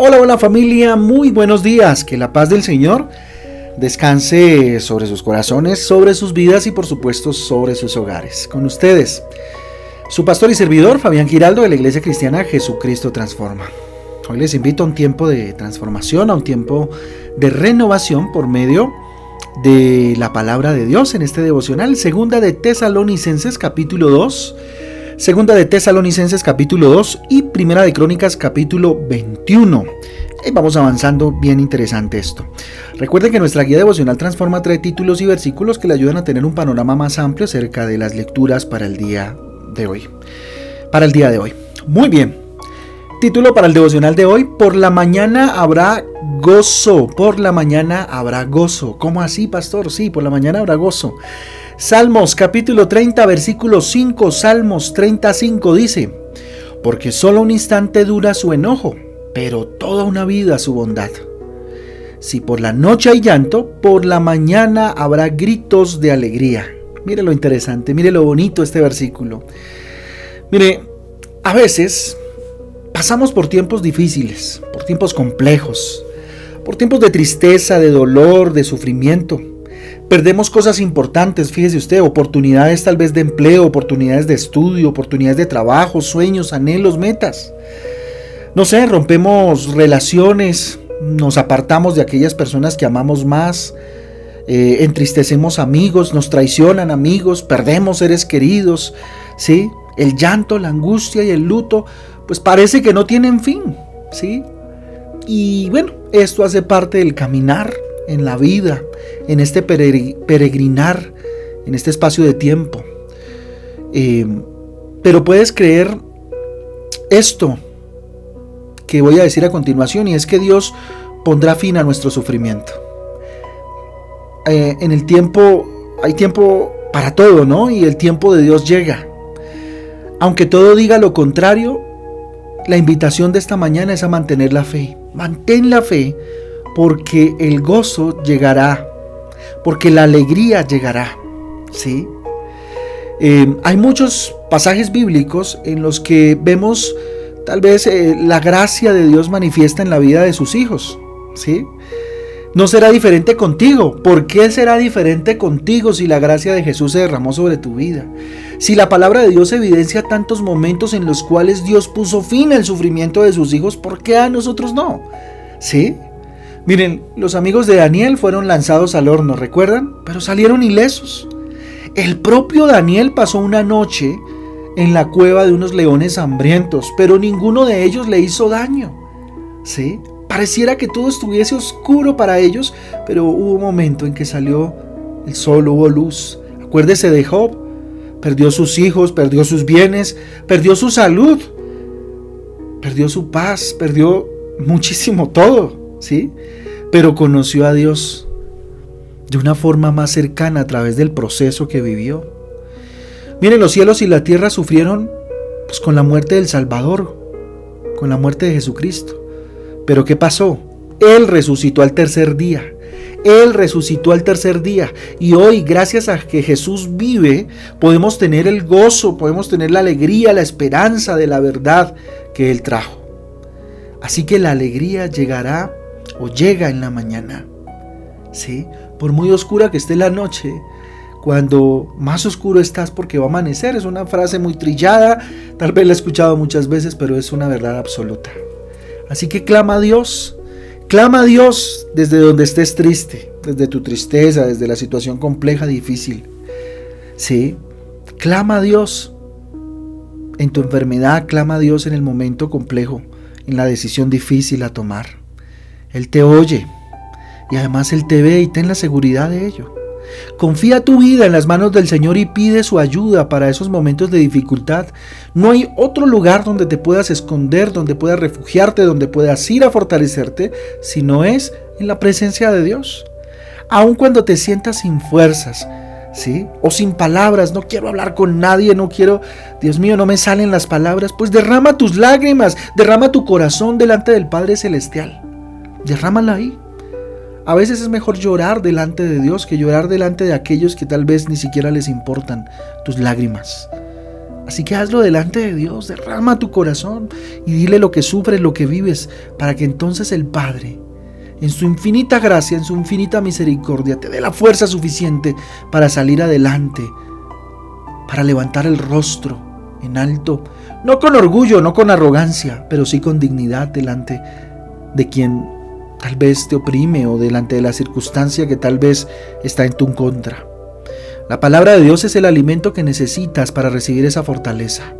Hola, hola familia, muy buenos días. Que la paz del Señor descanse sobre sus corazones, sobre sus vidas y por supuesto sobre sus hogares. Con ustedes, su pastor y servidor Fabián Giraldo de la Iglesia Cristiana Jesucristo Transforma. Hoy les invito a un tiempo de transformación, a un tiempo de renovación por medio de la palabra de Dios en este devocional, segunda de Tesalonicenses capítulo 2 Segunda de Tesalonicenses capítulo 2 y Primera de Crónicas capítulo 21. Y vamos avanzando, bien interesante esto. Recuerden que nuestra guía devocional transforma tres títulos y versículos que le ayudan a tener un panorama más amplio acerca de las lecturas para el día de hoy. Para el día de hoy. Muy bien. Título para el devocional de hoy, por la mañana habrá gozo, por la mañana habrá gozo. ¿Cómo así, pastor? Sí, por la mañana habrá gozo. Salmos capítulo 30, versículo 5, Salmos 35 dice, porque solo un instante dura su enojo, pero toda una vida su bondad. Si por la noche hay llanto, por la mañana habrá gritos de alegría. Mire lo interesante, mire lo bonito este versículo. Mire, a veces pasamos por tiempos difíciles, por tiempos complejos, por tiempos de tristeza, de dolor, de sufrimiento. Perdemos cosas importantes, fíjese usted, oportunidades tal vez de empleo, oportunidades de estudio, oportunidades de trabajo, sueños, anhelos, metas. No sé, rompemos relaciones, nos apartamos de aquellas personas que amamos más, eh, entristecemos amigos, nos traicionan amigos, perdemos seres queridos, ¿sí? El llanto, la angustia y el luto, pues parece que no tienen fin, ¿sí? Y bueno, esto hace parte del caminar en la vida, en este peregrinar, en este espacio de tiempo. Eh, pero puedes creer esto que voy a decir a continuación y es que Dios pondrá fin a nuestro sufrimiento. Eh, en el tiempo hay tiempo para todo, ¿no? Y el tiempo de Dios llega. Aunque todo diga lo contrario, la invitación de esta mañana es a mantener la fe. Mantén la fe porque el gozo llegará, porque la alegría llegará. ¿sí? Eh, hay muchos pasajes bíblicos en los que vemos tal vez eh, la gracia de Dios manifiesta en la vida de sus hijos. ¿sí? No será diferente contigo. ¿Por qué será diferente contigo si la gracia de Jesús se derramó sobre tu vida? Si la palabra de Dios evidencia tantos momentos en los cuales Dios puso fin al sufrimiento de sus hijos, ¿por qué a nosotros no? ¿Sí? Miren, los amigos de Daniel fueron lanzados al horno, ¿recuerdan? Pero salieron ilesos. El propio Daniel pasó una noche en la cueva de unos leones hambrientos, pero ninguno de ellos le hizo daño. ¿Sí? Pareciera que todo estuviese oscuro para ellos, pero hubo un momento en que salió el sol, hubo luz. Acuérdese de Job. Perdió sus hijos, perdió sus bienes, perdió su salud, perdió su paz, perdió muchísimo todo. ¿Sí? Pero conoció a Dios de una forma más cercana a través del proceso que vivió. Miren, los cielos y la tierra sufrieron pues, con la muerte del Salvador, con la muerte de Jesucristo. Pero ¿qué pasó? Él resucitó al tercer día. Él resucitó al tercer día. Y hoy, gracias a que Jesús vive, podemos tener el gozo, podemos tener la alegría, la esperanza de la verdad que Él trajo. Así que la alegría llegará o llega en la mañana. ¿Sí? Por muy oscura que esté la noche, cuando más oscuro estás porque va a amanecer. Es una frase muy trillada, tal vez la he escuchado muchas veces, pero es una verdad absoluta. Así que clama a Dios, clama a Dios desde donde estés triste, desde tu tristeza, desde la situación compleja, difícil. Sí, clama a Dios. En tu enfermedad, clama a Dios en el momento complejo, en la decisión difícil a tomar. Él te oye y además Él te ve y ten la seguridad de ello. Confía tu vida en las manos del Señor y pide su ayuda para esos momentos de dificultad. No hay otro lugar donde te puedas esconder, donde puedas refugiarte, donde puedas ir a fortalecerte, si no es en la presencia de Dios. Aun cuando te sientas sin fuerzas, ¿sí? O sin palabras, no quiero hablar con nadie, no quiero, Dios mío, no me salen las palabras, pues derrama tus lágrimas, derrama tu corazón delante del Padre Celestial derrámala ahí. A veces es mejor llorar delante de Dios que llorar delante de aquellos que tal vez ni siquiera les importan tus lágrimas. Así que hazlo delante de Dios, derrama tu corazón y dile lo que sufres, lo que vives, para que entonces el Padre, en su infinita gracia, en su infinita misericordia, te dé la fuerza suficiente para salir adelante, para levantar el rostro en alto, no con orgullo, no con arrogancia, pero sí con dignidad delante de quien tal vez te oprime o delante de la circunstancia que tal vez está en tu contra. La palabra de Dios es el alimento que necesitas para recibir esa fortaleza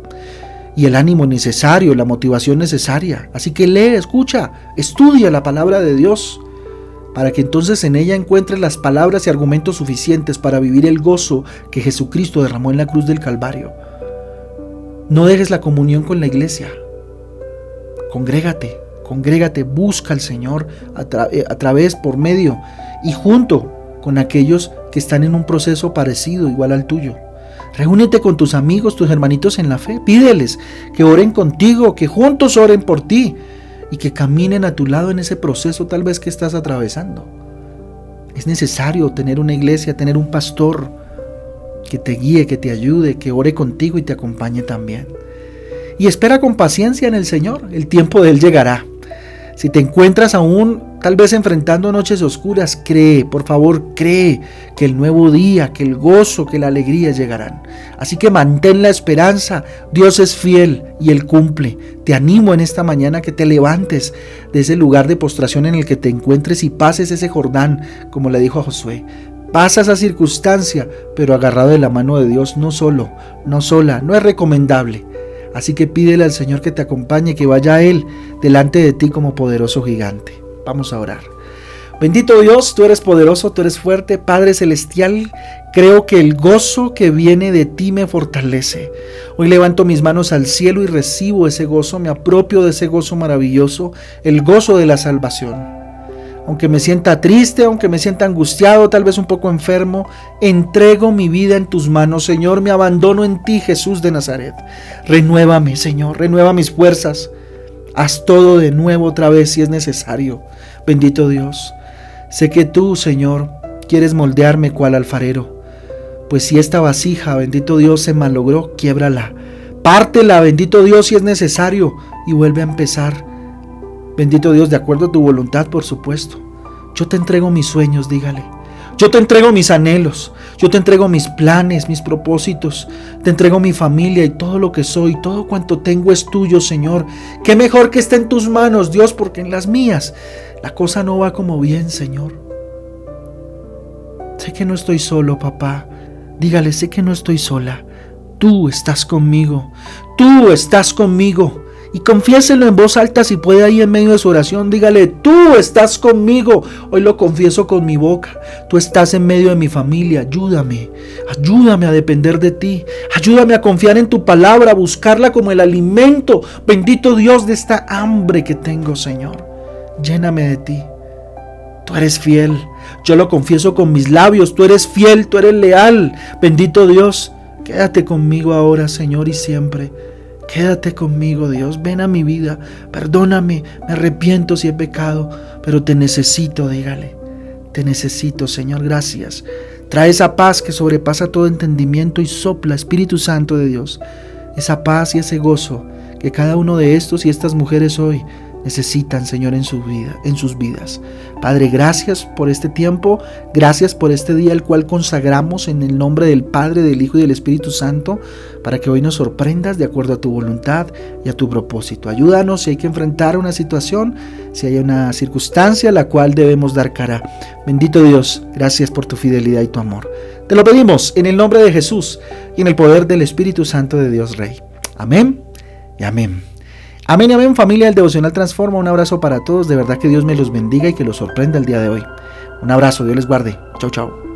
y el ánimo necesario, la motivación necesaria. Así que lee, escucha, estudia la palabra de Dios para que entonces en ella encuentres las palabras y argumentos suficientes para vivir el gozo que Jesucristo derramó en la cruz del Calvario. No dejes la comunión con la iglesia. Congrégate, congrégate, busca al Señor a, eh, a través, por medio y junto con aquellos que están en un proceso parecido, igual al tuyo. Reúnete con tus amigos, tus hermanitos en la fe. Pídeles que oren contigo, que juntos oren por ti y que caminen a tu lado en ese proceso tal vez que estás atravesando. Es necesario tener una iglesia, tener un pastor que te guíe, que te ayude, que ore contigo y te acompañe también. Y espera con paciencia en el Señor, el tiempo de Él llegará. Si te encuentras aún tal vez enfrentando noches oscuras, cree, por favor, cree que el nuevo día, que el gozo, que la alegría llegarán. Así que mantén la esperanza, Dios es fiel y Él cumple. Te animo en esta mañana que te levantes de ese lugar de postración en el que te encuentres y pases ese Jordán, como le dijo a Josué. Pasa esa circunstancia, pero agarrado de la mano de Dios, no solo, no sola, no es recomendable. Así que pídele al Señor que te acompañe, que vaya a Él delante de ti como poderoso gigante. Vamos a orar. Bendito Dios, tú eres poderoso, tú eres fuerte, Padre Celestial. Creo que el gozo que viene de ti me fortalece. Hoy levanto mis manos al cielo y recibo ese gozo, me apropio de ese gozo maravilloso, el gozo de la salvación aunque me sienta triste, aunque me sienta angustiado, tal vez un poco enfermo, entrego mi vida en tus manos, Señor, me abandono en ti, Jesús de Nazaret. Renuévame, Señor, renueva mis fuerzas. Haz todo de nuevo otra vez si es necesario. Bendito Dios. Sé que tú, Señor, quieres moldearme cual alfarero. Pues si esta vasija, bendito Dios, se malogró, quiébrala. Pártela, bendito Dios, si es necesario, y vuelve a empezar Bendito Dios, de acuerdo a tu voluntad, por supuesto. Yo te entrego mis sueños, dígale. Yo te entrego mis anhelos, yo te entrego mis planes, mis propósitos, te entrego mi familia y todo lo que soy, todo cuanto tengo es tuyo, Señor. Qué mejor que esté en tus manos, Dios, porque en las mías la cosa no va como bien, Señor. Sé que no estoy solo, papá. Dígale, sé que no estoy sola. Tú estás conmigo. Tú estás conmigo y confiéselo en voz alta si puede ahí en medio de su oración. Dígale, tú estás conmigo. Hoy lo confieso con mi boca. Tú estás en medio de mi familia. Ayúdame. Ayúdame a depender de ti. Ayúdame a confiar en tu palabra, a buscarla como el alimento. Bendito Dios de esta hambre que tengo, Señor. Lléname de ti. Tú eres fiel. Yo lo confieso con mis labios. Tú eres fiel, tú eres leal. Bendito Dios. Quédate conmigo ahora, Señor, y siempre. Quédate conmigo, Dios, ven a mi vida, perdóname, me arrepiento si he pecado, pero te necesito, dígale. Te necesito, Señor, gracias. Trae esa paz que sobrepasa todo entendimiento y sopla, Espíritu Santo de Dios, esa paz y ese gozo que cada uno de estos y estas mujeres hoy necesitan, Señor, en su vida, en sus vidas. Padre, gracias por este tiempo, gracias por este día el cual consagramos en el nombre del Padre, del Hijo y del Espíritu Santo, para que hoy nos sorprendas de acuerdo a tu voluntad y a tu propósito. Ayúdanos si hay que enfrentar una situación, si hay una circunstancia a la cual debemos dar cara. Bendito Dios, gracias por tu fidelidad y tu amor. Te lo pedimos en el nombre de Jesús y en el poder del Espíritu Santo de Dios Rey. Amén y amén. Amén, amén, familia del Devocional Transforma. Un abrazo para todos. De verdad que Dios me los bendiga y que los sorprenda el día de hoy. Un abrazo, Dios les guarde. Chau, chau.